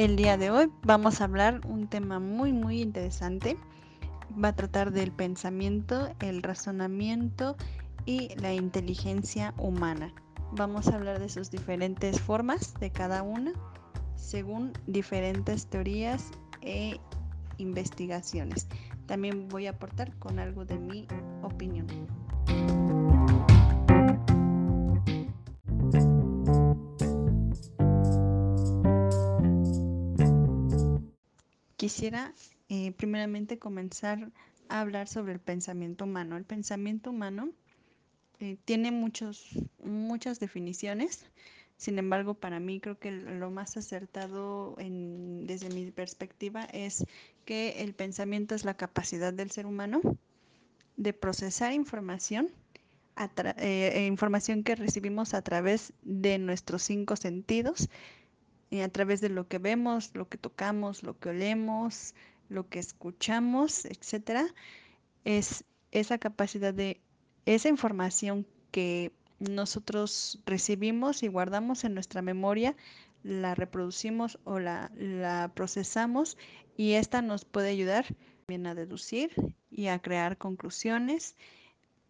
El día de hoy vamos a hablar un tema muy muy interesante. Va a tratar del pensamiento, el razonamiento y la inteligencia humana. Vamos a hablar de sus diferentes formas de cada una según diferentes teorías e investigaciones. También voy a aportar con algo de mi opinión. Quisiera eh, primeramente comenzar a hablar sobre el pensamiento humano. El pensamiento humano eh, tiene muchos, muchas definiciones, sin embargo, para mí creo que lo más acertado desde mi perspectiva es que el pensamiento es la capacidad del ser humano de procesar información, eh, información que recibimos a través de nuestros cinco sentidos a través de lo que vemos, lo que tocamos, lo que olemos, lo que escuchamos, etcétera, es esa capacidad de esa información que nosotros recibimos y guardamos en nuestra memoria, la reproducimos o la, la procesamos y esta nos puede ayudar también a deducir y a crear conclusiones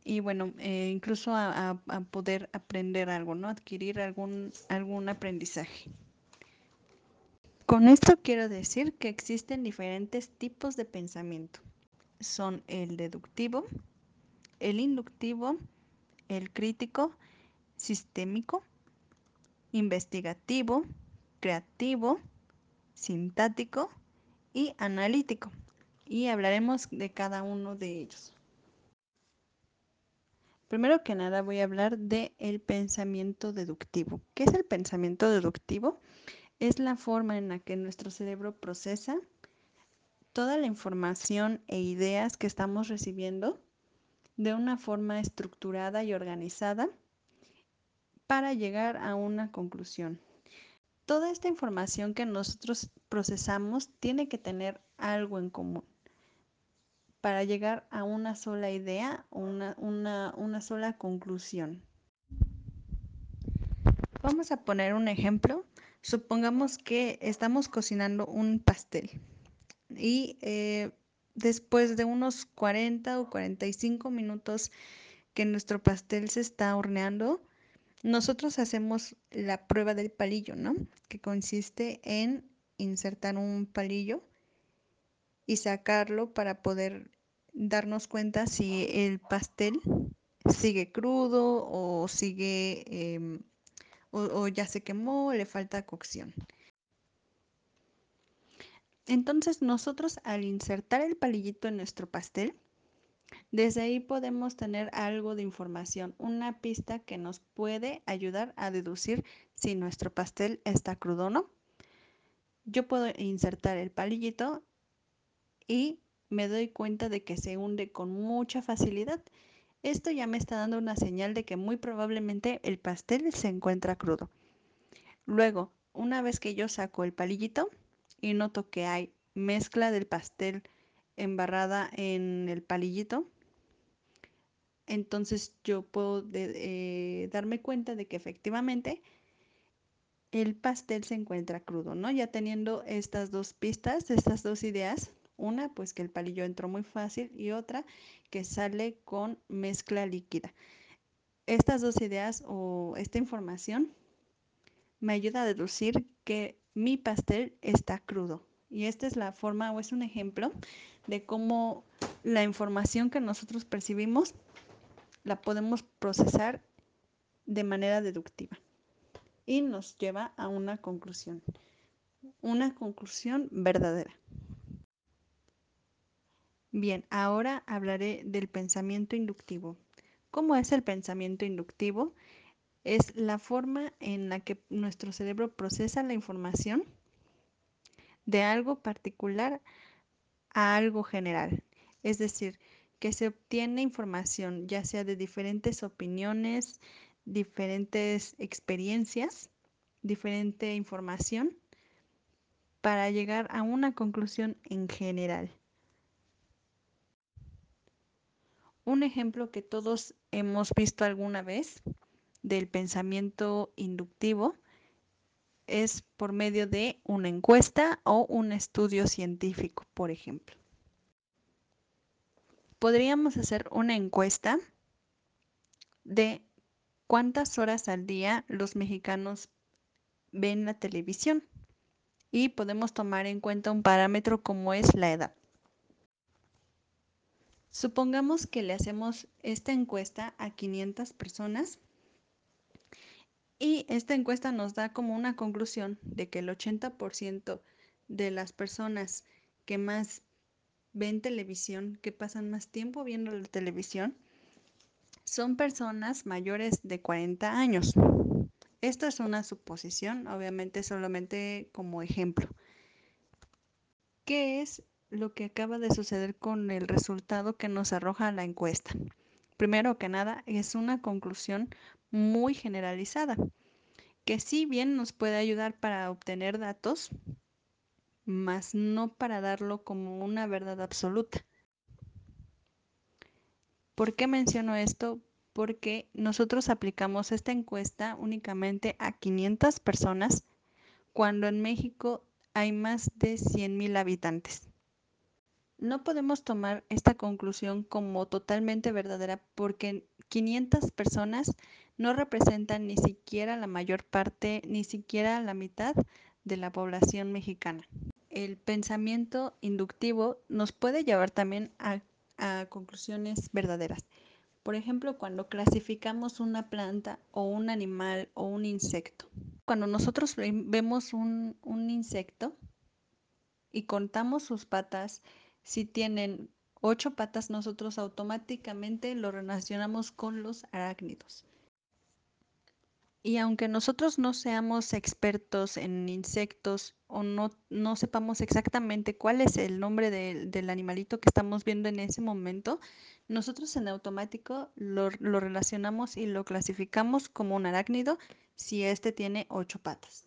y bueno, eh, incluso a, a, poder aprender algo, ¿no? Adquirir algún, algún aprendizaje. Con esto quiero decir que existen diferentes tipos de pensamiento. Son el deductivo, el inductivo, el crítico, sistémico, investigativo, creativo, sintático y analítico. Y hablaremos de cada uno de ellos. Primero que nada voy a hablar del el pensamiento deductivo. ¿Qué es el pensamiento deductivo? Es la forma en la que nuestro cerebro procesa toda la información e ideas que estamos recibiendo de una forma estructurada y organizada para llegar a una conclusión. Toda esta información que nosotros procesamos tiene que tener algo en común para llegar a una sola idea o una, una sola conclusión. Vamos a poner un ejemplo Supongamos que estamos cocinando un pastel y eh, después de unos 40 o 45 minutos que nuestro pastel se está horneando, nosotros hacemos la prueba del palillo, ¿no? Que consiste en insertar un palillo y sacarlo para poder darnos cuenta si el pastel sigue crudo o sigue em, o, ya se quemó, le falta cocción. Entonces nosotros al insertar el palillito en nuestro pastel, desde ahí podemos tener algo de información, una pista que nos puede ayudar a deducir si nuestro pastel está crudo o no. Yo puedo insertar el palillito y me doy cuenta de que se hunde con mucha facilidad esto ya me está dando una señal de que muy probablemente el pastel se encuentra crudo. Luego, una vez que yo saco el palillito y noto que hay mezcla del pastel embarrada en el palillito, entonces yo puedo eh, darme cuenta de que efectivamente el pastel se encuentra crudo, ¿no? Ya teniendo estas dos pistas, estas dos ideas, una, pues que el palillo entró muy fácil y otra que sale con mezcla líquida. Estas dos ideas o esta información me ayuda a deducir que mi pastel está crudo. Y esta es la forma o es un ejemplo de cómo la información que nosotros percibimos la podemos procesar de manera deductiva y nos lleva a una conclusión, una conclusión verdadera. Bien, ahora hablaré del pensamiento inductivo. ¿Cómo es el pensamiento inductivo? Es la forma en la que nuestro cerebro procesa la información de algo particular a algo general. Es decir, que se obtiene información ya sea de diferentes opiniones, diferentes experiencias, diferente información para llegar a una conclusión en general. Un ejemplo que todos hemos visto alguna vez del pensamiento inductivo es por medio de una encuesta o un estudio científico, por ejemplo. Podríamos hacer una encuesta de cuántas horas al día los mexicanos ven la televisión y podemos tomar en cuenta un parámetro como es la edad. Supongamos que le hacemos esta encuesta a 500 personas y esta encuesta nos da como una conclusión de que el 80% de las personas que más ven televisión, que pasan más tiempo viendo la televisión, son personas mayores de 40 años. Esto es una suposición, obviamente solamente como ejemplo. ¿Qué es lo que acaba de suceder con el resultado que nos arroja la encuesta? Primero que nada, es una conclusión muy generalizada, que si bien nos puede ayudar para obtener datos, mas no para darlo como una verdad absoluta. ¿Por qué menciono esto? Porque nosotros aplicamos esta encuesta únicamente a 500 personas cuando en México hay más de 100.000 habitantes. No podemos tomar esta conclusión como totalmente verdadera porque 500 personas no representan ni siquiera la mayor parte, ni siquiera la mitad de la población mexicana. El pensamiento inductivo nos puede llevar también a conclusiones verdaderas. Por ejemplo, cuando clasificamos una planta o un animal o un insecto. Cuando nosotros vemos un insecto y contamos sus patas, si tienen ocho patas, nosotros automáticamente lo relacionamos con los arácnidos. Y aunque nosotros no seamos expertos en insectos o no, no sepamos exactamente cuál es el nombre del animalito que estamos viendo en ese momento, nosotros en automático lo, lo relacionamos y lo clasificamos como un arácnido si éste tiene ocho patas.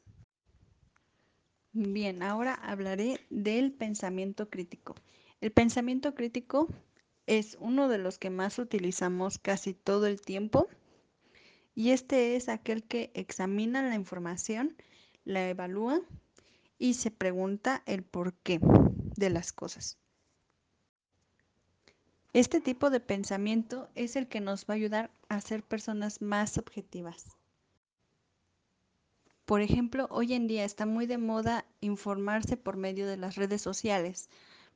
Bien, ahora hablaré del pensamiento crítico. El pensamiento crítico es uno de los que más utilizamos casi todo el tiempo y este es aquel que examina la información, la evalúa y se pregunta el porqué de las cosas. Este tipo de pensamiento es el que nos va a ayudar a ser personas más objetivas. Por ejemplo, hoy en día está muy de moda informarse por medio de las redes sociales,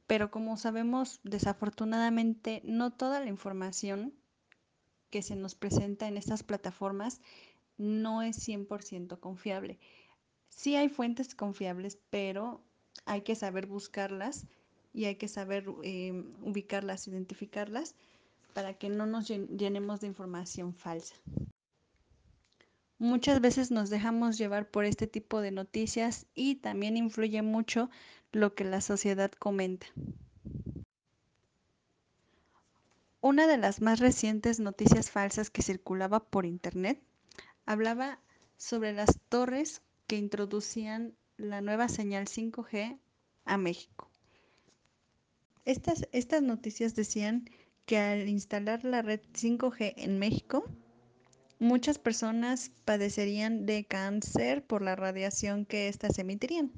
pero como sabemos, desafortunadamente no toda la información que se nos presenta en estas plataformas no es 100% confiable. Sí hay fuentes confiables, pero hay que saber buscarlas y hay que saber eh, ubicarlas, identificarlas para que no nos llenemos de información falsa. Muchas veces nos dejamos llevar por este tipo de noticias y también influye mucho lo que la sociedad comenta. Una de las más recientes noticias falsas que circulaba por internet hablaba sobre las torres que introducían la nueva señal 5G a México. Estas, estas noticias decían que al instalar la red 5G en México, muchas personas padecerían de cáncer por la radiación que éstas emitirían.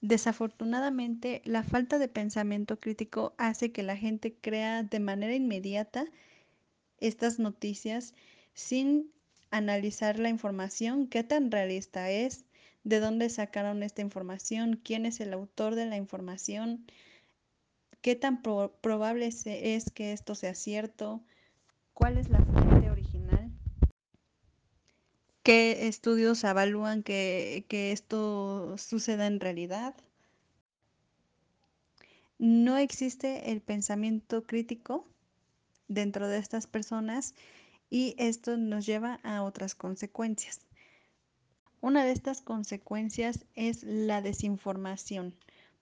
Desafortunadamente, la falta de pensamiento crítico hace que la gente crea de manera inmediata estas noticias sin analizar la información, qué tan realista es, de dónde sacaron esta información, quién es el autor de la información, qué tan probable es que esto sea cierto, cuál es la fuente original, qué estudios evalúan que, que esto suceda en realidad. No existe el pensamiento crítico dentro de estas personas y esto nos lleva a otras consecuencias. Una de estas consecuencias es la desinformación,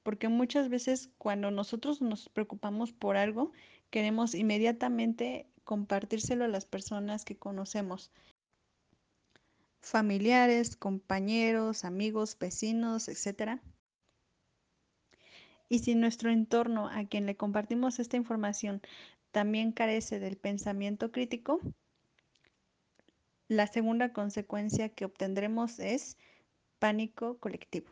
porque muchas veces cuando nosotros nos preocupamos por algo, queremos inmediatamente compartírselo a las personas que conocemos, familiares, compañeros, amigos, vecinos, etcétera. Y si nuestro entorno a quien le compartimos esta información también carece del pensamiento crítico, la segunda consecuencia que obtendremos es pánico colectivo.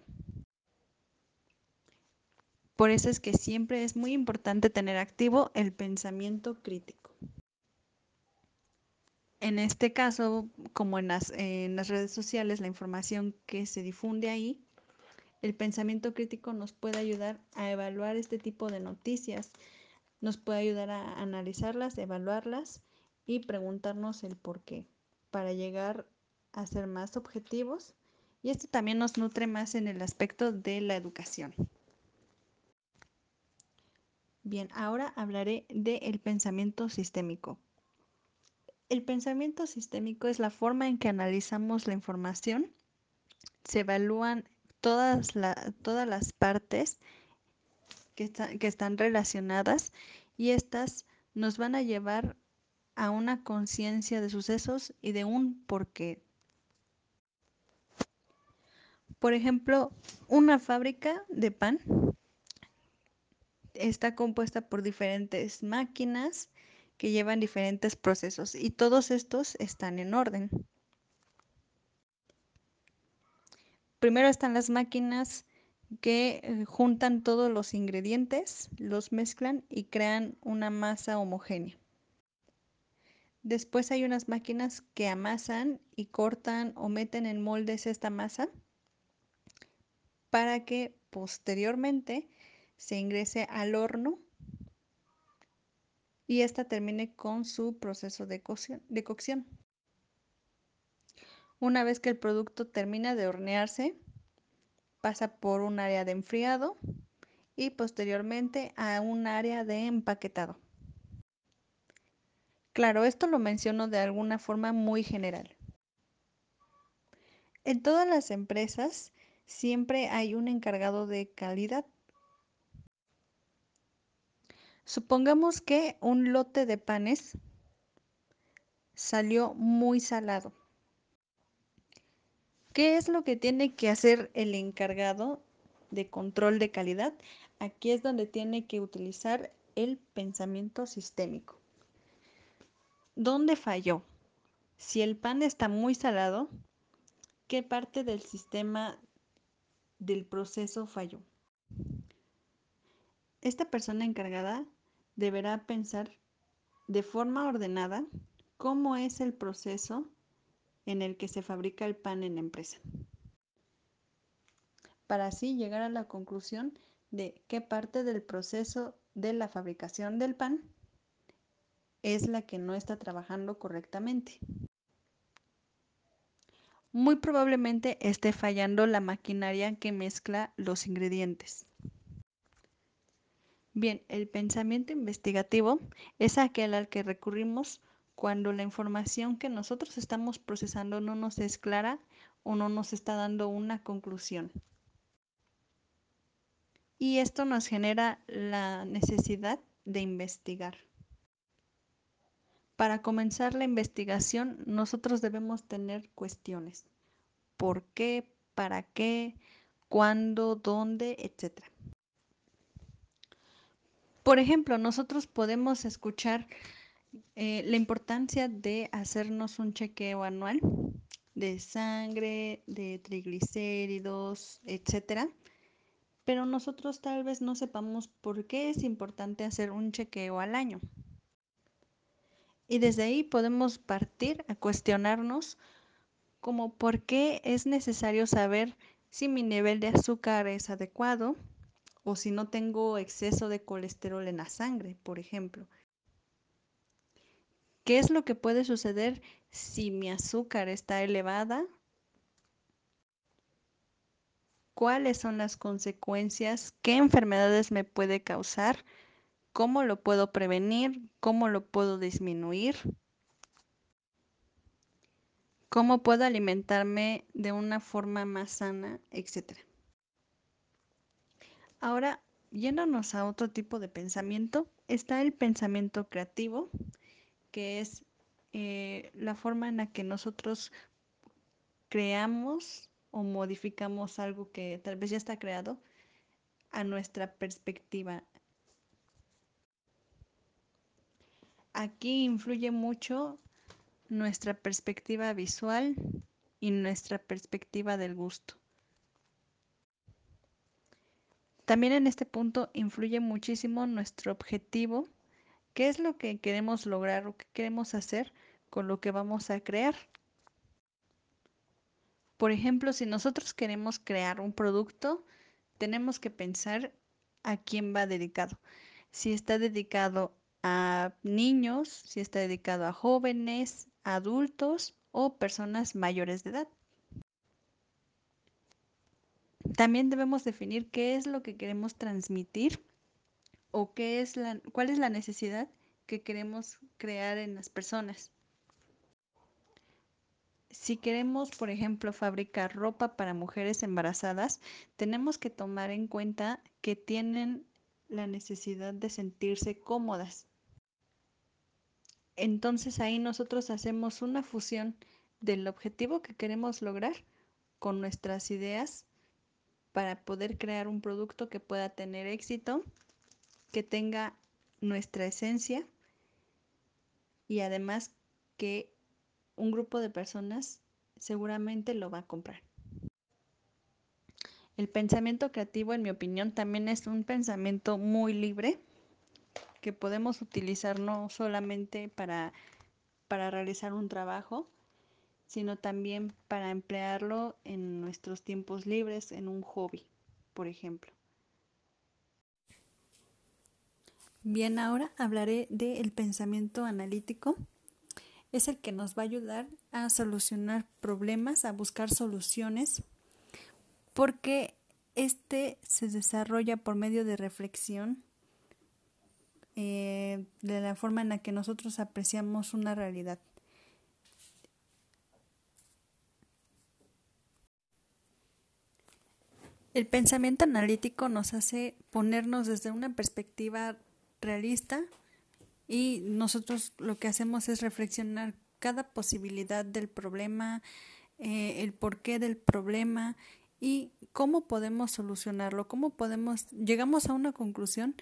Por eso es que siempre es muy importante tener activo el pensamiento crítico. En este caso, como en las, redes sociales, la información que se difunde ahí, el pensamiento crítico nos puede ayudar a evaluar este tipo de noticias, nos puede ayudar a analizarlas, evaluarlas y preguntarnos el por qué, para llegar a ser más objetivos. Y esto también nos nutre más en el aspecto de la educación. Bien, ahora hablaré del pensamiento sistémico. El pensamiento sistémico es la forma en que analizamos la información, se evalúan todas, la, todas las partes que, que están relacionadas y estas nos van a llevar a una conciencia de sucesos y de un porqué. Por ejemplo, una fábrica de pan está compuesta por diferentes máquinas que llevan diferentes procesos y todos estos están en orden. Primero están las máquinas que eh, juntan todos los ingredientes, los mezclan y crean una masa homogénea. Después hay unas máquinas que amasan y cortan o meten en moldes esta masa para que posteriormente se ingrese al horno y esta termine con su proceso de cocción, de cocción. Una vez que el producto termina de hornearse, pasa por un área de enfriado y posteriormente a un área de empaquetado. Claro, esto lo menciono de alguna forma muy general. En todas las empresas siempre hay un encargado de calidad. Supongamos que un lote de panes salió muy salado. ¿Qué es lo que tiene que hacer el encargado de control de calidad? Aquí es donde tiene que utilizar el pensamiento sistémico. ¿Dónde falló? Si el pan está muy salado, ¿qué parte del sistema del proceso falló? Esta persona encargada deberá pensar de forma ordenada cómo es el proceso en el que se fabrica el pan en la empresa. Para así llegar a la conclusión de qué parte del proceso de la fabricación del pan es la que no está trabajando correctamente. Muy probablemente esté fallando la maquinaria que mezcla los ingredientes. Bien, el pensamiento investigativo es aquel al que recurrimos cuando la información que nosotros estamos procesando no nos es clara o no nos está dando una conclusión. Y esto nos genera la necesidad de investigar. Para comenzar la investigación, nosotros debemos tener cuestiones. ¿Por qué? ¿Para qué? ¿Cuándo? ¿Dónde? Etcétera. Por ejemplo, nosotros podemos escuchar eh, la importancia de hacernos un chequeo anual de sangre, de triglicéridos, etcétera. Pero nosotros tal vez no sepamos por qué es importante hacer un chequeo al año. Y desde ahí podemos partir a cuestionarnos como por qué es necesario saber si mi nivel de azúcar es adecuado o si no tengo exceso de colesterol en la sangre, por ejemplo. ¿Qué es lo que puede suceder si mi azúcar está elevada? ¿Cuáles son las consecuencias? ¿Qué enfermedades me puede causar? ¿Cómo lo puedo prevenir? ¿Cómo lo puedo disminuir? ¿Cómo puedo alimentarme de una forma más sana, etcétera? Ahora, yéndonos a otro tipo de pensamiento, está el pensamiento creativo, que es eh, la forma en la que nosotros creamos o modificamos algo que tal vez ya está creado a nuestra perspectiva. Aquí influye mucho nuestra perspectiva visual y nuestra perspectiva del gusto. También en este punto influye muchísimo nuestro objetivo, qué es lo que queremos lograr o qué queremos hacer con lo que vamos a crear. Por ejemplo, si nosotros queremos crear un producto, tenemos que pensar a quién va dedicado. Si está dedicado a niños, si está dedicado a jóvenes, adultos o personas mayores de edad. También debemos definir qué es lo que queremos transmitir o qué es la, cuál es la necesidad que queremos crear en las personas. Si queremos, por ejemplo, fabricar ropa para mujeres embarazadas, tenemos que tomar en cuenta que tienen la necesidad de sentirse cómodas. Entonces ahí nosotros hacemos una fusión del objetivo que queremos lograr con nuestras ideas para poder crear un producto que pueda tener éxito, que tenga nuestra esencia y además que un grupo de personas seguramente lo va a comprar. El pensamiento creativo, en mi opinión, también es un pensamiento muy libre que podemos utilizar no solamente para, para realizar un trabajo, sino también para emplearlo en nuestros tiempos libres, en un hobby, por ejemplo. Bien, ahora hablaré del pensamiento analítico. Es el que nos va a ayudar a solucionar problemas, a buscar soluciones, porque este se desarrolla por medio de reflexión, eh, de la forma en la que nosotros apreciamos una realidad. El pensamiento analítico nos hace ponernos desde una perspectiva realista y nosotros lo que hacemos es reflexionar cada posibilidad del problema, eh, el porqué del problema y cómo podemos solucionarlo, cómo podemos, llegamos a una conclusión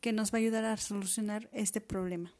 que nos va a ayudar a solucionar este problema.